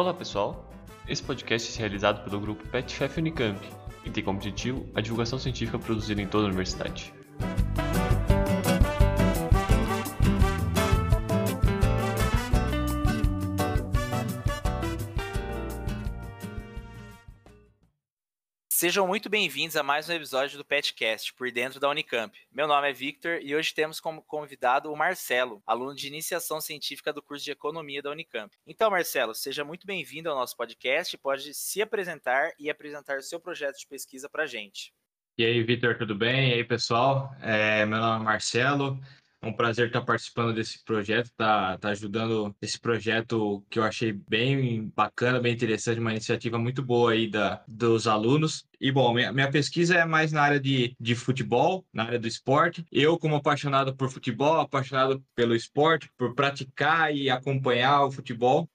Olá pessoal, esse podcast é realizado pelo grupo PetFef Unicamp e tem como objetivo a divulgação científica produzida em toda a universidade. Sejam muito bem-vindos a mais um episódio do Petcast, por dentro da Unicamp. Meu nome é Victor e hoje temos como convidado o Marcelo, aluno de iniciação científica do curso de Economia da Unicamp. Então, Marcelo, seja muito bem-vindo ao nosso podcast, pode se apresentar e apresentar o seu projeto de pesquisa para a gente. E aí, Victor, tudo bem? E aí, pessoal? É, meu nome é Marcelo, é um prazer estar participando desse projeto, tá, tá ajudando esse projeto que eu achei bem bacana, bem interessante, uma iniciativa muito boa aí da, dos alunos. E bom, minha, minha pesquisa é mais na área de, de futebol, na área do esporte. Eu, como apaixonado por futebol, apaixonado pelo esporte, por praticar e acompanhar o futebol,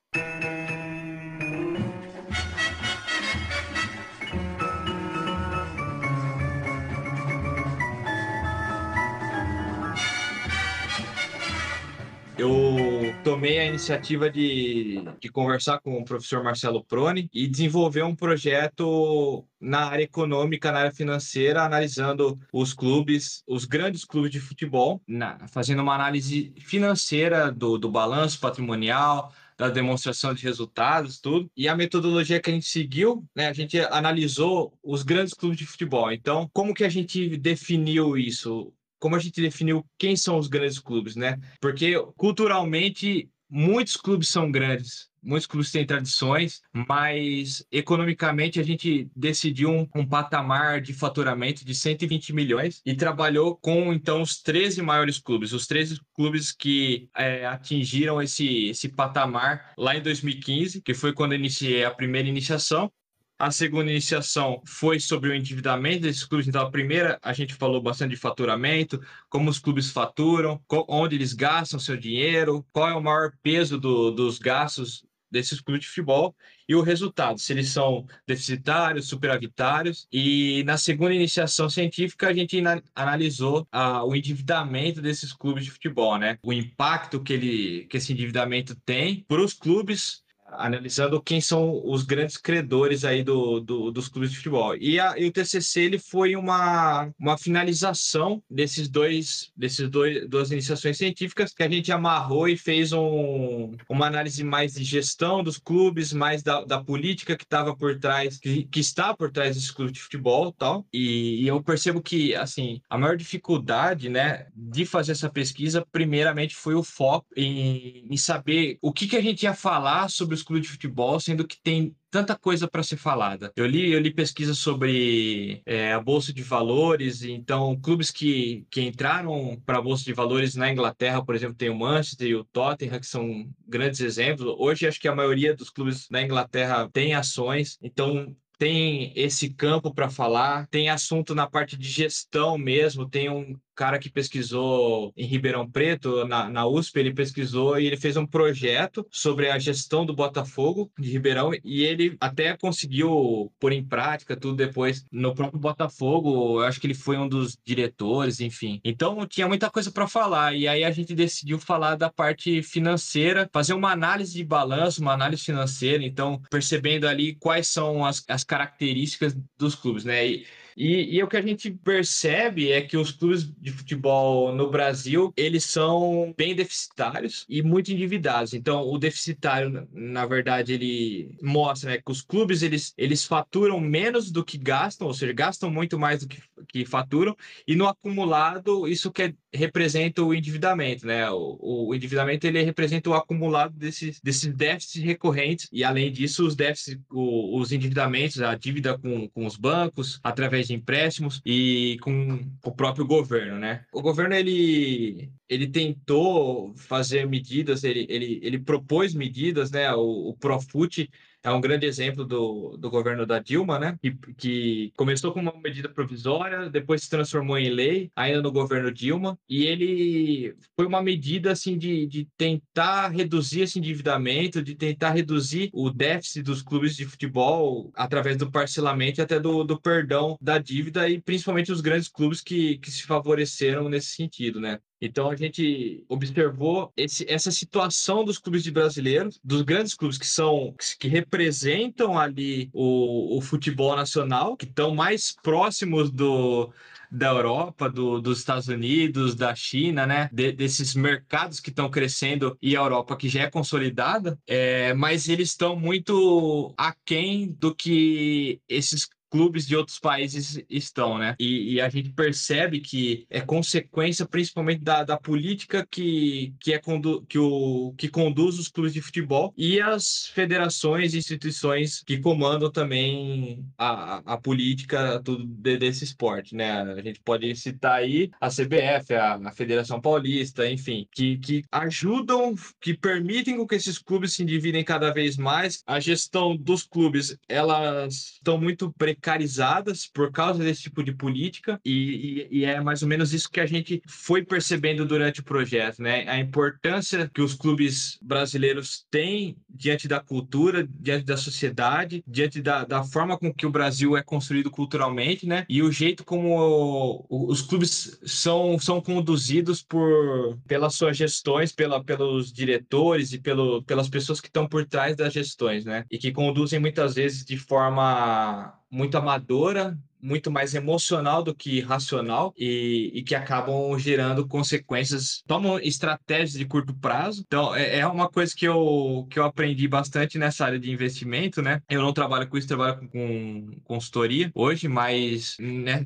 eu tomei a iniciativa de, de conversar com o professor Marcelo Proni e desenvolver um projeto na área econômica, na área financeira, analisando os clubes, os grandes clubes de futebol, na, fazendo uma análise financeira do, do balanço patrimonial, da demonstração de resultados, tudo. E a metodologia que a gente seguiu, né, a gente analisou os grandes clubes de futebol. Então, como que a gente definiu isso? Como a gente definiu quem são os grandes clubes, né? Porque culturalmente muitos clubes são grandes, muitos clubes têm tradições, mas economicamente a gente decidiu um, um, patamar de faturamento de 120 milhões e trabalhou com então os 13 maiores clubes, os 13 clubes que é, atingiram esse, esse patamar lá em 2015, que foi quando iniciei a primeira iniciação. A segunda iniciação foi sobre o endividamento desses clubes. Então, a primeira, a gente falou bastante de faturamento, como os clubes faturam, onde eles gastam seu dinheiro, qual é o maior peso do, dos gastos desses clubes de futebol e o resultado, se eles são deficitários, superavitários. E na segunda iniciação científica, a gente analisou o endividamento desses clubes de futebol, né? O impacto que, ele, que esse endividamento tem para os clubes analisando quem são os grandes credores aí do, do dos clubes de futebol. E, a, e, o TCC ele foi uma, uma finalização desses dois desses dois duas iniciações científicas que a gente amarrou e fez um, uma análise mais de gestão dos clubes, mais da, da política que estava por trás, que, que está por trás desses clubes de futebol, tal. E, e eu percebo que assim a maior dificuldade, né, de fazer essa pesquisa, primeiramente foi o foco em, em saber o que que a gente ia falar sobre os clubes de futebol, sendo que tem tanta coisa para ser falada. Eu li, eu li pesquisa sobre é, a bolsa de valores, então clubes que, que entraram para a bolsa de valores na Inglaterra, por exemplo, tem o Manchester e o Tottenham, que são grandes exemplos. Hoje acho que a maioria dos clubes na Inglaterra tem ações, então tem esse campo para falar, tem assunto na parte de gestão mesmo, tem um cara que pesquisou em Ribeirão Preto, na, na USP, ele pesquisou e ele fez um projeto sobre a gestão do Botafogo de Ribeirão e ele até conseguiu pôr em prática tudo depois no próprio Botafogo. Eu acho que ele foi um dos diretores, enfim. Então tinha muita coisa para falar e aí a gente decidiu falar da parte financeira, fazer uma análise de balanço, uma análise financeira, então percebendo ali quais são as, as características dos clubes, né? E, e, e, o que a gente percebe é que os clubes de futebol no Brasil, eles são bem deficitários e muito endividados. Então, o deficitário, na verdade, ele mostra né, que os clubes, eles, eles faturam menos do que gastam, ou seja, gastam muito mais do que, que faturam, e no acumulado, isso quer, representa o endividamento, né? O, o endividamento, ele representa o acumulado desses, desses déficits recorrentes, e além disso, os déficits, o, os endividamentos, a dívida com, com os bancos, através de empréstimos e com o próprio governo, né? O governo ele ele tentou fazer medidas, ele, ele, ele propôs medidas, né? O, o Profut é um grande exemplo do, do governo da Dilma, né? Que, que começou com uma medida provisória, depois se transformou em lei, ainda no governo Dilma, e ele foi uma medida assim de, de tentar reduzir esse endividamento, de tentar reduzir o déficit dos clubes de futebol através do parcelamento e até do, do perdão da dívida, e principalmente os grandes clubes que, que se favoreceram nesse sentido, né? Então a gente observou esse, essa situação dos clubes de brasileiros, dos grandes clubes que são que representam ali o, o futebol nacional, que estão mais próximos do, da Europa, do, dos Estados Unidos, da China, né? De, desses mercados que estão crescendo e a Europa que já é consolidada, é, mas eles estão muito aquém do que esses clubes de outros países estão, né? E, e, a gente percebe que é consequência principalmente da, da política que, que, é condu, que, o, que conduz os clubes de futebol e as federações e instituições que comandam também a, a política do, de, desse esporte, né? A gente pode citar aí a CBF, a, a Federação Paulista, enfim, que, que ajudam, que permitem que esses clubes se endividem cada vez mais. A gestão dos clubes, elas estão muito precárias precarizadas por causa desse tipo de política, e, e, e, é mais ou menos isso que a gente foi percebendo durante o projeto, né? A importância que os clubes brasileiros têm diante da cultura, diante da sociedade, diante da, da forma com que o Brasil é construído culturalmente, né? E o jeito como os clubes são, são conduzidos por pelas suas gestões, pela, pelos diretores e pelo, pelas pessoas que estão por trás das gestões, né? E que conduzem muitas vezes de forma muito amadora, muito mais emocional do que racional e, e, que acabam gerando consequências, tomam estratégias de curto prazo. Então, é, é, uma coisa que eu, que eu aprendi bastante nessa área de investimento, né? Eu não trabalho com isso, trabalho com, com consultoria hoje, mas né,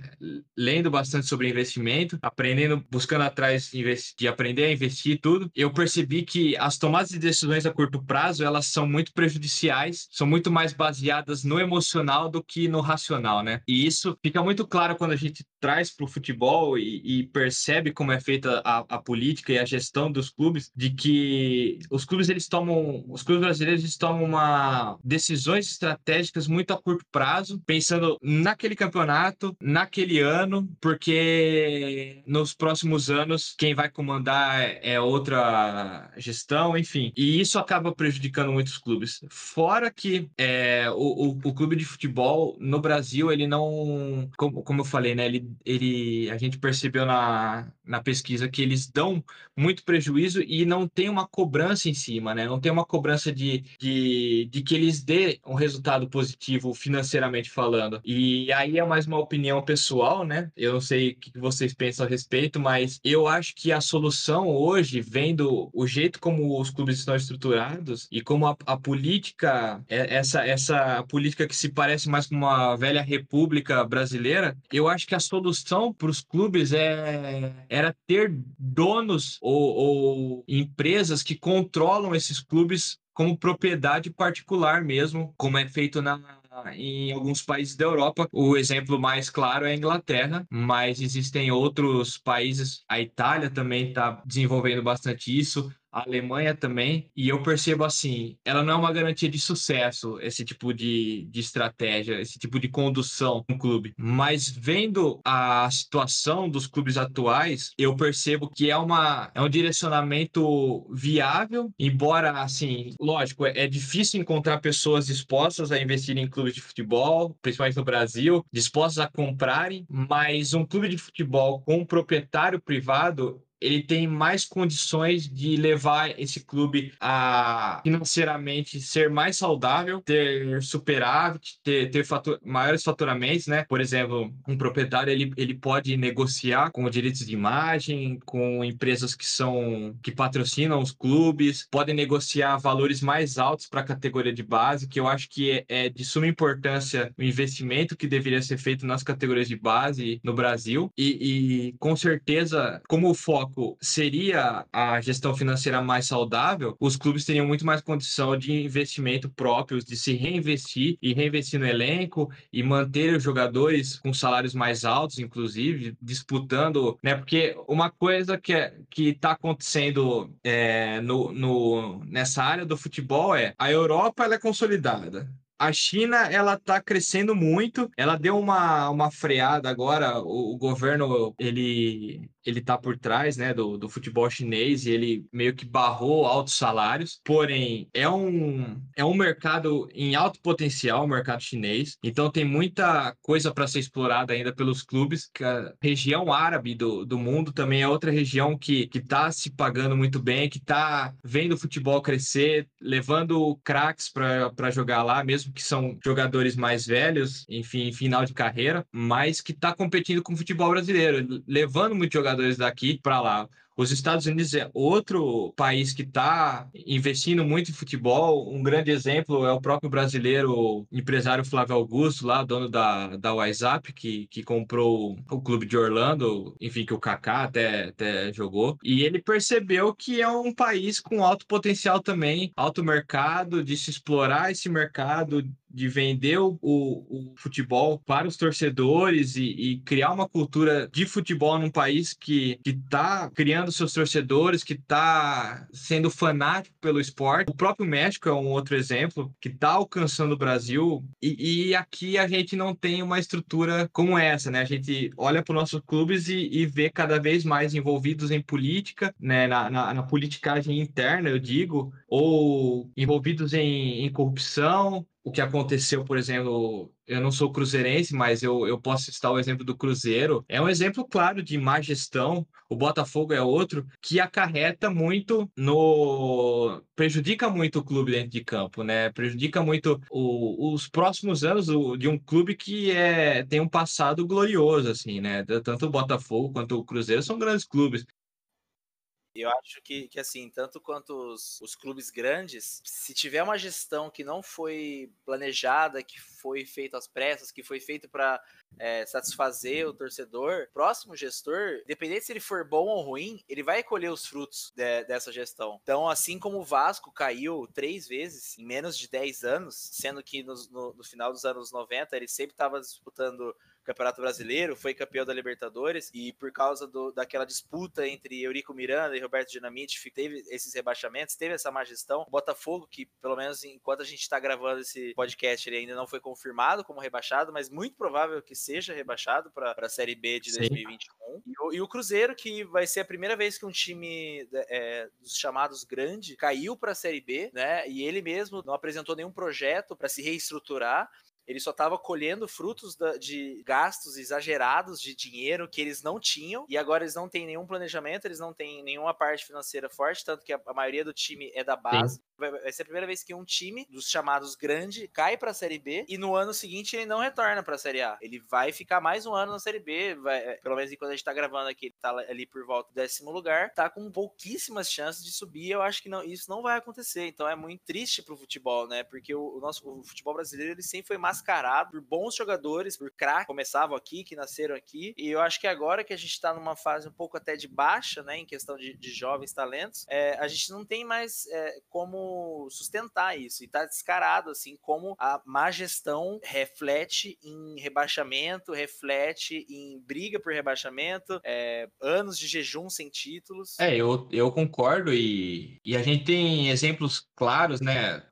lendo bastante sobre investimento, aprendendo, buscando atrás de aprender a investir tudo, eu percebi que as tomadas de decisões a curto prazo, elas são muito prejudiciais, são muito mais baseadas no emocional do que no racional, né? E isso fica muito claro quando a gente traz para o futebol e, e, percebe como é feita a, a, política e a gestão dos clubes, de que os clubes eles tomam, os clubes brasileiros eles tomam uma decisões estratégicas muito a curto prazo, pensando naquele campeonato, naquele ano, porque nos próximos anos quem vai comandar é outra gestão, enfim. E isso acaba prejudicando muitos clubes. Fora que é, o, o, o clube de futebol no Brasil ele não como, como eu falei, né? Ele, ele, a gente percebeu na, na pesquisa que eles dão muito prejuízo e não tem uma cobrança em cima, né? Não tem uma cobrança de, de, de que eles dê um resultado positivo financeiramente falando. E aí é mais uma opinião pessoal, né? Eu não sei o que vocês pensam a respeito, mas eu acho que a solução hoje, vendo o jeito como os clubes estão estruturados e como a, a política, é, essa, essa política que se parece mais com uma velha república brasileira, eu acho que a solução para os clubes é, era ter donos ou, ou empresas que controlam esses clubes como propriedade particular mesmo, como é feito na, em alguns países da Europa. O exemplo mais claro é a Inglaterra, mas existem outros países. A Itália também está desenvolvendo bastante isso a Alemanha também, e eu percebo assim, ela não é uma garantia de sucesso, esse tipo de, de estratégia, esse tipo de condução no clube. Mas vendo a situação dos clubes atuais, eu percebo que é, uma, é um direcionamento viável, embora, assim, lógico, é, é difícil encontrar pessoas dispostas a investir em clubes de futebol, principalmente no Brasil, dispostas a comprarem, mas um clube de futebol com um proprietário privado ele tem mais condições de levar esse clube a financeiramente ser mais saudável, ter superávit, ter, ter maiores faturamentos, né? Por exemplo, um proprietário ele, ele pode negociar com direitos de imagem, com empresas que são que patrocinam os clubes, podem negociar valores mais altos para a categoria de base, que eu acho que é, é de suma importância o investimento que deveria ser feito nas categorias de base no Brasil e, e com certeza como o foco foco seria a gestão financeira mais saudável, os clubes teriam muito mais condição de investimento próprios, de se reinvestir e reinvestir no elenco e manter os jogadores com salários mais altos, inclusive, disputando, né? Porque uma coisa que é, que está acontecendo é, no, no, nessa área do futebol é a Europa ela é consolidada a China ela está crescendo muito. Ela deu uma, uma freada agora. O, o, governo ele ele tá por trás, né, do, do futebol chinês e ele meio que barrou altos salários. Porém, é um, é um mercado em alto potencial, o mercado chinês. Então tem muita coisa para ser explorada ainda pelos clubes. A região árabe do, do mundo também é outra região que, que tá se pagando muito bem, que tá vendo o futebol crescer, levando craques para jogar lá, mesmo que são jogadores mais velhos, enfim, final de carreira, mas que tá competindo com o futebol brasileiro, levando muitos jogadores daqui para lá. Os Estados Unidos é outro país que está investindo muito em futebol. Um grande exemplo é o próprio brasileiro empresário Flávio Augusto, lá, dono da, da WhatsApp, que, que comprou o clube de Orlando, enfim, que o Kaká até, até jogou. E ele percebeu que é um país com alto potencial também, alto mercado, de se explorar esse mercado, de vender o, o, futebol para os torcedores e, e, criar uma cultura de futebol num país que está criando seus torcedores, que está sendo fanático pelo esporte. O próprio México é um outro exemplo que está alcançando o Brasil e, e, aqui a gente não tem uma estrutura como essa, né? A gente olha para os nossos clubes e, e, vê cada vez mais envolvidos em política, né? Na, na, na politicagem interna, eu digo, ou envolvidos em, em corrupção, o que aconteceu, por exemplo, eu não sou cruzeirense, mas eu, eu posso citar o exemplo do Cruzeiro. É um exemplo claro de má gestão. O Botafogo é outro que acarreta muito no. prejudica muito o clube dentro de campo, né? Prejudica muito o, os próximos anos de um clube que é, tem um passado glorioso, assim, né? Tanto o Botafogo quanto o Cruzeiro são grandes clubes. Eu acho que, que assim, tanto quanto os, os, clubes grandes, se tiver uma gestão que não foi planejada, que foi feita às pressas, que foi feito para é, satisfazer o torcedor, próximo gestor, independente se ele for bom ou ruim, ele vai colher os frutos de, dessa gestão. Então, assim como o Vasco caiu três vezes em menos de 10 anos, sendo que no, no, no final dos anos 90 ele sempre estava disputando Campeonato Brasileiro, foi campeão da Libertadores e por causa do, daquela disputa entre Eurico Miranda e Roberto Dinamite, teve esses rebaixamentos, teve essa má gestão. O Botafogo, que pelo menos enquanto a gente está gravando esse podcast, ele ainda não foi confirmado como rebaixado, mas muito provável que seja rebaixado para a Série B de Sim. 2021. E o, e o, Cruzeiro, que vai ser a primeira vez que um time é, dos chamados grande caiu para a Série B, né? E ele mesmo não apresentou nenhum projeto para se reestruturar ele só estava colhendo frutos da, de gastos exagerados de dinheiro que eles não tinham e agora eles não têm nenhum planejamento, eles não têm nenhuma parte financeira forte, tanto que a, a maioria do time é da base. Vai, ser a primeira vez que um time dos chamados grande cai para a Série B e no ano seguinte ele não retorna para a Série A. Ele vai ficar mais um ano na Série B, vai, é, pelo menos enquanto a gente está gravando aqui, ele tá ali por volta do décimo lugar, tá com pouquíssimas chances de subir. Eu acho que não, isso não vai acontecer. Então é muito triste pro futebol, né? Porque o, o nosso o futebol brasileiro ele sempre foi mascarado por bons jogadores, por craques, começavam aqui, que nasceram aqui. E eu acho que agora que a gente está numa fase um pouco até de baixa, né, em questão de, de jovens talentos, é, a gente não tem mais é, como sustentar isso. E tá descarado, assim, como a má gestão reflete em rebaixamento, reflete em briga por rebaixamento, é, anos de jejum sem títulos. É, eu, eu concordo e, e a gente tem exemplos claros, né?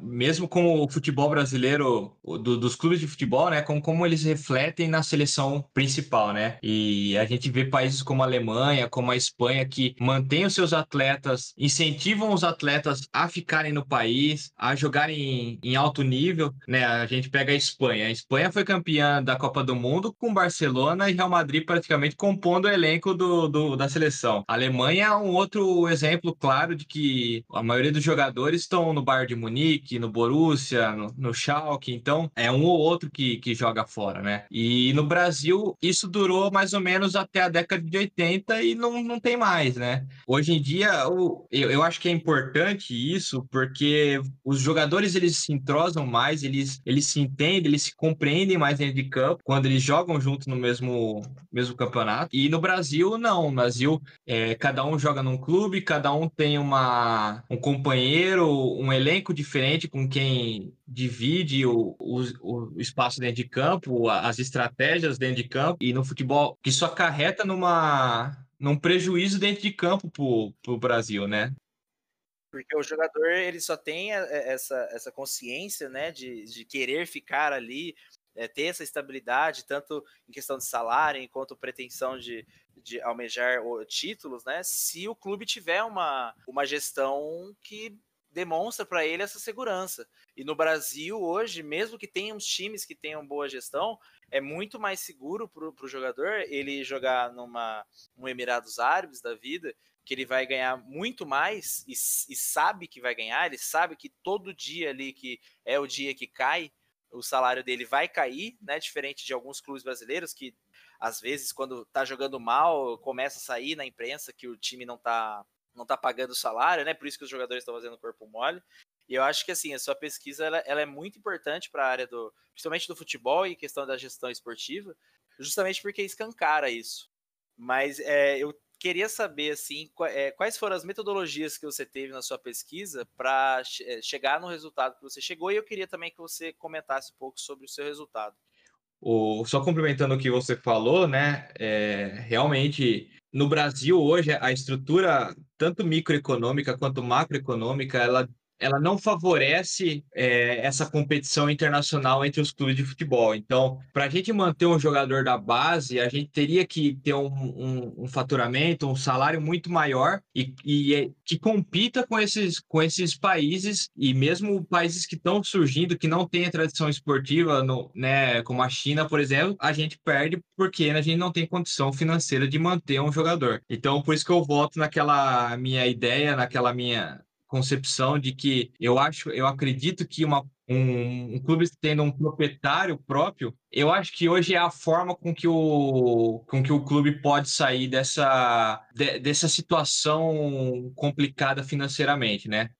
Mesmo com o futebol brasileiro do, dos clubes de futebol, né? Como, como eles refletem na seleção principal, né? E a gente vê países como a Alemanha, como a Espanha, que mantêm os seus atletas, incentivam os atletas a ficarem no país, a jogarem em, alto nível, né? A gente pega a Espanha. A Espanha foi campeã da Copa do Mundo com Barcelona e Real Madrid praticamente compondo o elenco do, do da seleção. A Alemanha é um outro exemplo claro de que a maioria dos jogadores estão no Bayern de Munique, no Borussia, no, no Schalke, então é um ou outro que, que joga fora, né? E no Brasil, isso durou mais ou menos até a década de 80 e não, não tem mais, né? Hoje em dia, eu, eu acho que é importante isso, porque os jogadores eles se entrosam mais, eles, eles se entendem, eles se compreendem mais dentro de campo quando eles jogam juntos no mesmo, mesmo campeonato. E no Brasil, não. No Brasil, é, cada um joga num clube, cada um tem uma, um companheiro, um elenco diferente com quem divide o, o, o, espaço dentro de campo, as estratégias dentro de campo, e no futebol, isso acarreta numa, num prejuízo dentro de campo para o Brasil, né? Porque o jogador ele só tem essa, essa consciência né, de, de querer ficar ali, é, ter essa estabilidade, tanto em questão de salário quanto pretensão de, de almejar títulos, né? Se o clube tiver uma, uma gestão que demonstra para ele essa segurança. E no Brasil, hoje, mesmo que tenha uns times que tenham boa gestão, é muito mais seguro para o jogador ele jogar numa um Emirados Árabes da vida, que ele vai ganhar muito mais e, e, sabe que vai ganhar, ele sabe que todo dia ali que é o dia que cai, o salário dele vai cair, né? Diferente de alguns clubes brasileiros que às vezes quando tá jogando mal, começa a sair na imprensa que o time não tá não tá pagando o salário, né? Por isso que os jogadores estão fazendo corpo mole. E eu acho que assim, a sua pesquisa ela, ela é muito importante para a área do, principalmente do futebol e questão da gestão esportiva, justamente porque escancara isso. Mas é, eu queria saber assim, é, quais foram as metodologias que você teve na sua pesquisa para é, chegar no resultado que você chegou, e eu queria também que você comentasse um pouco sobre o seu resultado. O, só complementando o que você falou, né? É, realmente, no Brasil hoje, a estrutura tanto microeconômica quanto macroeconômica, ela ela não favorece é, essa competição internacional entre os clubes de futebol. Então, para a gente manter um jogador da base, a gente teria que ter um, um, um faturamento, um salário muito maior e, e é, que compita com esses, com esses países e mesmo países que estão surgindo, que não têm tradição esportiva, no, né, como a China, por exemplo, a gente perde porque a gente não tem condição financeira de manter um jogador. Então, por isso que eu volto naquela minha ideia, naquela minha concepção de que eu acho, eu acredito que uma, um, um, clube tendo um proprietário próprio, eu acho que hoje é a forma com que o, com que o clube pode sair dessa, de, dessa situação complicada financeiramente, né?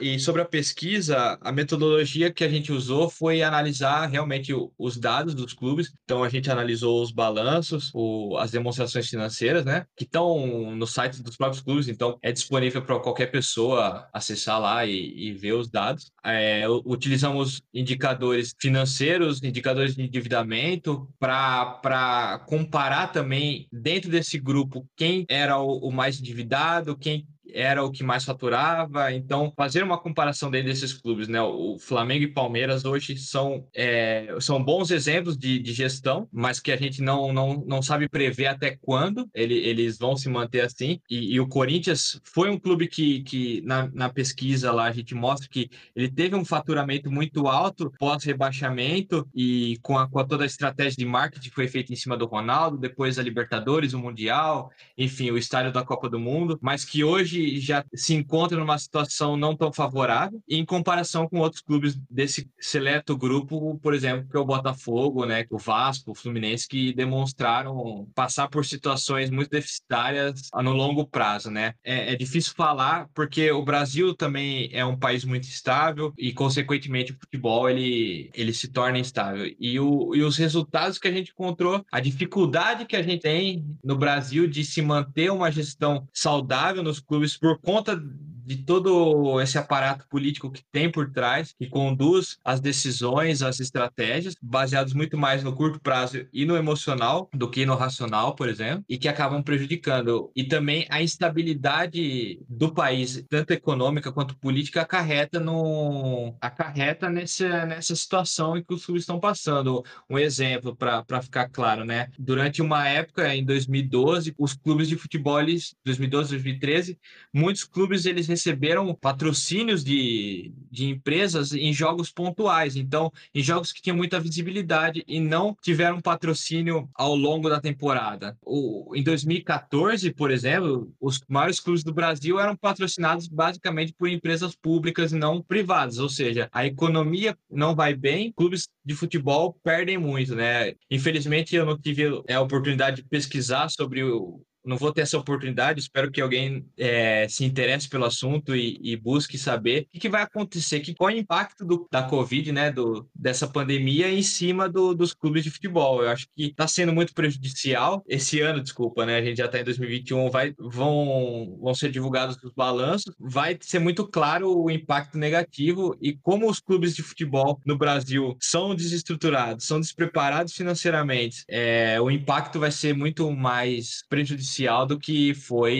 E sobre a pesquisa, a metodologia que a gente usou foi analisar realmente os dados dos clubes. Então, a gente analisou os balanços, o, as demonstrações financeiras, né? Que estão no site dos próprios clubes. Então, é disponível para qualquer pessoa acessar lá e, e ver os dados. É, utilizamos indicadores financeiros, indicadores de endividamento, para comparar também dentro desse grupo quem era o, o mais endividado, quem era o que mais faturava. Então, fazer uma comparação desses clubes, né? O Flamengo e Palmeiras hoje são, é, são bons exemplos de, de, gestão, mas que a gente não, não, não sabe prever até quando ele, eles vão se manter assim. E, e, o Corinthians foi um clube que, que na, na pesquisa lá, a gente mostra que ele teve um faturamento muito alto pós-rebaixamento e com, a, com toda a estratégia de marketing que foi feita em cima do Ronaldo, depois a Libertadores, o Mundial, enfim, o estádio da Copa do Mundo, mas que hoje já se encontra numa situação não tão favorável em comparação com outros clubes desse seleto grupo, por exemplo, que é o Botafogo, né, o Vasco, o Fluminense, que demonstraram passar por situações muito deficitárias no longo prazo, né? É, é difícil falar porque o Brasil também é um país muito estável e, consequentemente, o futebol ele, ele se torna instável. E, o, e os resultados que a gente encontrou, a dificuldade que a gente tem no Brasil de se manter uma gestão saudável nos clubes por conta de todo esse aparato político que tem por trás, que conduz as decisões, as estratégias, baseados muito mais no curto prazo e no emocional do que no racional, por exemplo, e que acabam prejudicando. E também a instabilidade do país, tanto econômica quanto política, acarreta, no, acarreta nessa, nessa situação em que os clubes estão passando. Um exemplo para ficar claro, né? Durante uma época, em 2012, os clubes de futebol, 2012, 2013, muitos clubes eles receberam patrocínios de, de empresas em jogos pontuais, então em jogos que tinham muita visibilidade e não tiveram patrocínio ao longo da temporada. O, em 2014, por exemplo, os maiores clubes do Brasil eram patrocinados basicamente por empresas públicas e não privadas, ou seja, a economia não vai bem, clubes de futebol perdem muito, né? Infelizmente eu não tive a oportunidade de pesquisar sobre o, não vou ter essa oportunidade. Espero que alguém é, se interesse pelo assunto e, e busque saber o que, que, vai acontecer, que, qual é o impacto do, da Covid, né, do, dessa pandemia em cima do, dos clubes de futebol. Eu acho que está sendo muito prejudicial. Esse ano, desculpa, né, a gente já está em 2021, vai, vão, vão ser divulgados os balanços. Vai ser muito claro o impacto negativo e como os clubes de futebol no Brasil são desestruturados, são despreparados financeiramente. É, o impacto vai ser muito mais prejudicial do que foi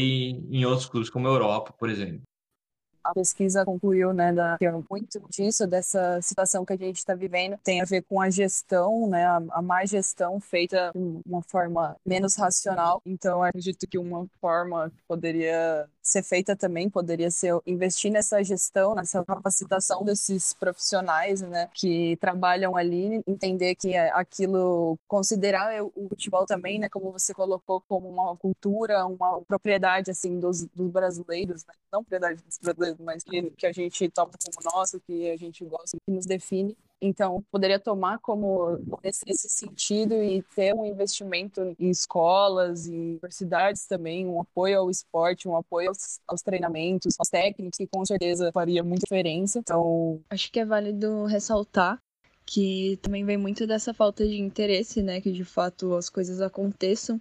em outros clubes, como a Europa, por exemplo. a pesquisa concluiu, né, da, que muito disso, dessa situação que a gente está vivendo, tem a ver com a gestão, né, a, a má gestão feita de uma forma menos racional. Então, acredito que uma forma que poderia ser feita também poderia ser investir nessa gestão, nessa capacitação desses profissionais, né, que trabalham ali, entender que é aquilo, considerar o futebol também, né, como você colocou, como uma cultura, uma propriedade, assim, dos, dos brasileiros, né? não propriedade dos brasileiros, mas que, que a gente toma como nosso, que a gente gosta, que nos define. Então, poderia tomar como esse, esse, sentido e ter um investimento em escolas, em universidades também, um apoio ao esporte, um apoio aos, aos, treinamentos, aos técnicos, que com certeza faria muita diferença. Então, acho que é válido ressaltar que também vem muito dessa falta de interesse, né, que de fato as coisas aconteçam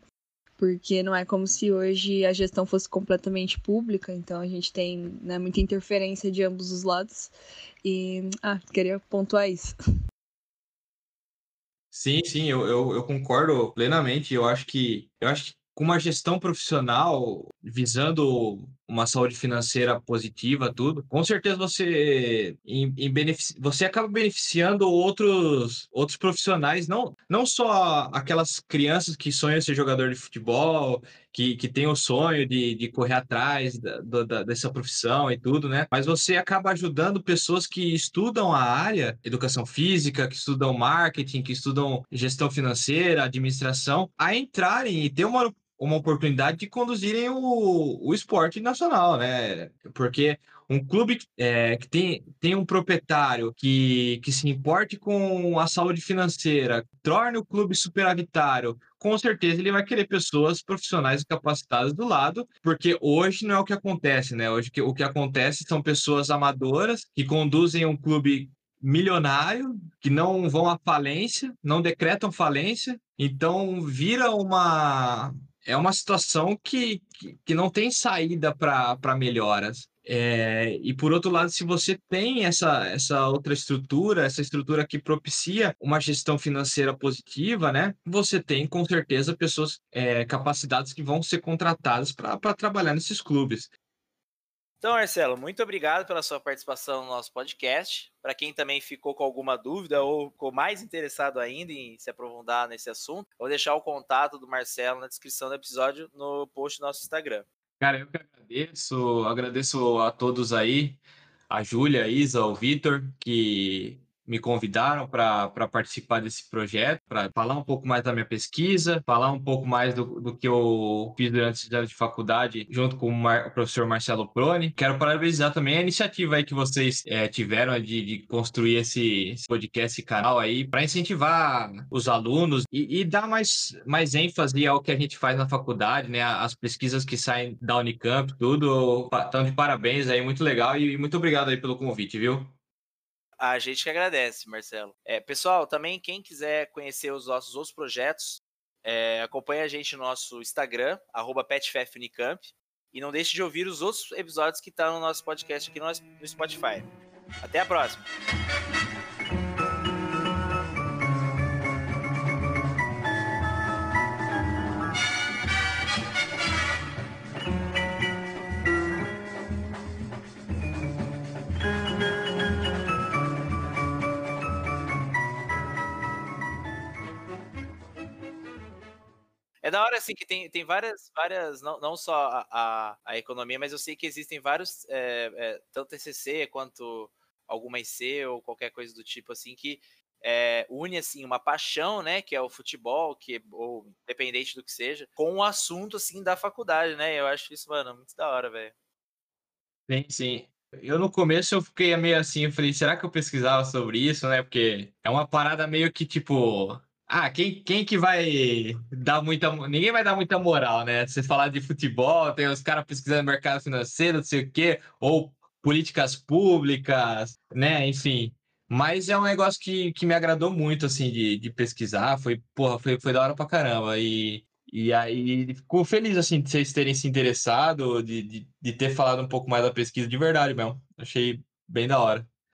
porque não é como se hoje a gestão fosse completamente pública, então a gente tem né, muita interferência de ambos os lados. E ah, queria pontuar isso. Sim, sim, eu, eu, eu concordo plenamente. Eu acho que eu acho que com uma gestão profissional visando uma saúde financeira positiva, tudo, com certeza você em, em benefici... você acaba beneficiando outros outros profissionais, não não só aquelas crianças que sonham ser jogador de futebol, que, que tem o sonho de, de correr atrás da, da, dessa profissão e tudo, né? Mas você acaba ajudando pessoas que estudam a área, educação física, que estudam marketing, que estudam gestão financeira, administração, a entrarem e ter uma uma oportunidade de conduzirem o, o esporte nacional, né? Porque um clube é, que tem, tem um proprietário que, que se importe com a saúde financeira, torne o clube superavitário, com certeza ele vai querer pessoas profissionais e capacitadas do lado, porque hoje não é o que acontece, né? Hoje o que acontece são pessoas amadoras que conduzem um clube milionário, que não vão à falência, não decretam falência, então vira uma, é uma situação que, que, que não tem saída para melhoras. É, e por outro lado, se você tem essa, essa outra estrutura, essa estrutura que propicia uma gestão financeira positiva, né? Você tem com certeza pessoas é, capacitadas que vão ser contratadas para trabalhar nesses clubes. Então, Marcelo, muito obrigado pela sua participação no nosso podcast. Para quem também ficou com alguma dúvida ou ficou mais interessado ainda em se aprofundar nesse assunto, vou deixar o contato do Marcelo na descrição do episódio no post do nosso Instagram. Cara, eu que agradeço, agradeço a todos aí, a Júlia, a Isa, o Vitor, que me convidaram para participar desse projeto, para falar um pouco mais da minha pesquisa, falar um pouco mais do, do que eu fiz durante anos de faculdade, junto com o, Mar, o, professor Marcelo Proni. Quero parabenizar também a iniciativa aí que vocês é, tiveram de, de construir esse, esse, podcast, esse canal aí, para incentivar os alunos e, e, dar mais, mais ênfase ao que a gente faz na faculdade, né? As pesquisas que saem da Unicamp, tudo. Então, de parabéns aí, muito legal e muito obrigado aí pelo convite, viu? A gente que agradece, Marcelo. É, pessoal, também quem quiser conhecer os nossos outros projetos, é, acompanhe a gente no nosso Instagram, PetFefUnicamp, e não deixe de ouvir os outros episódios que estão tá no nosso podcast aqui no Spotify. Até a próxima! É da hora, assim, que tem, tem várias, várias não, não só a, a, a economia, mas eu sei que existem vários, é, é, tanto TCC quanto alguma IC ou qualquer coisa do tipo, assim, que é, une, assim, uma paixão, né, que é o futebol, que, ou independente do que seja, com o assunto, assim, da faculdade, né? Eu acho isso, mano, muito da hora, velho. Sim, sim. Eu no começo eu fiquei meio assim, eu falei, será que eu pesquisava sobre isso, né? Porque é uma parada meio que, tipo, ah, quem, quem que vai dar muita. Ninguém vai dar muita moral, né? Você falar de futebol, tem os caras pesquisando mercado financeiro, não sei o quê, ou políticas públicas, né? Enfim. Mas é um negócio que, que me agradou muito, assim, de, de pesquisar. Foi, porra, foi, foi da hora pra caramba. E, e aí, fico feliz, assim, de vocês terem se interessado, de, de, de ter falado um pouco mais da pesquisa de verdade mesmo. Achei bem da hora.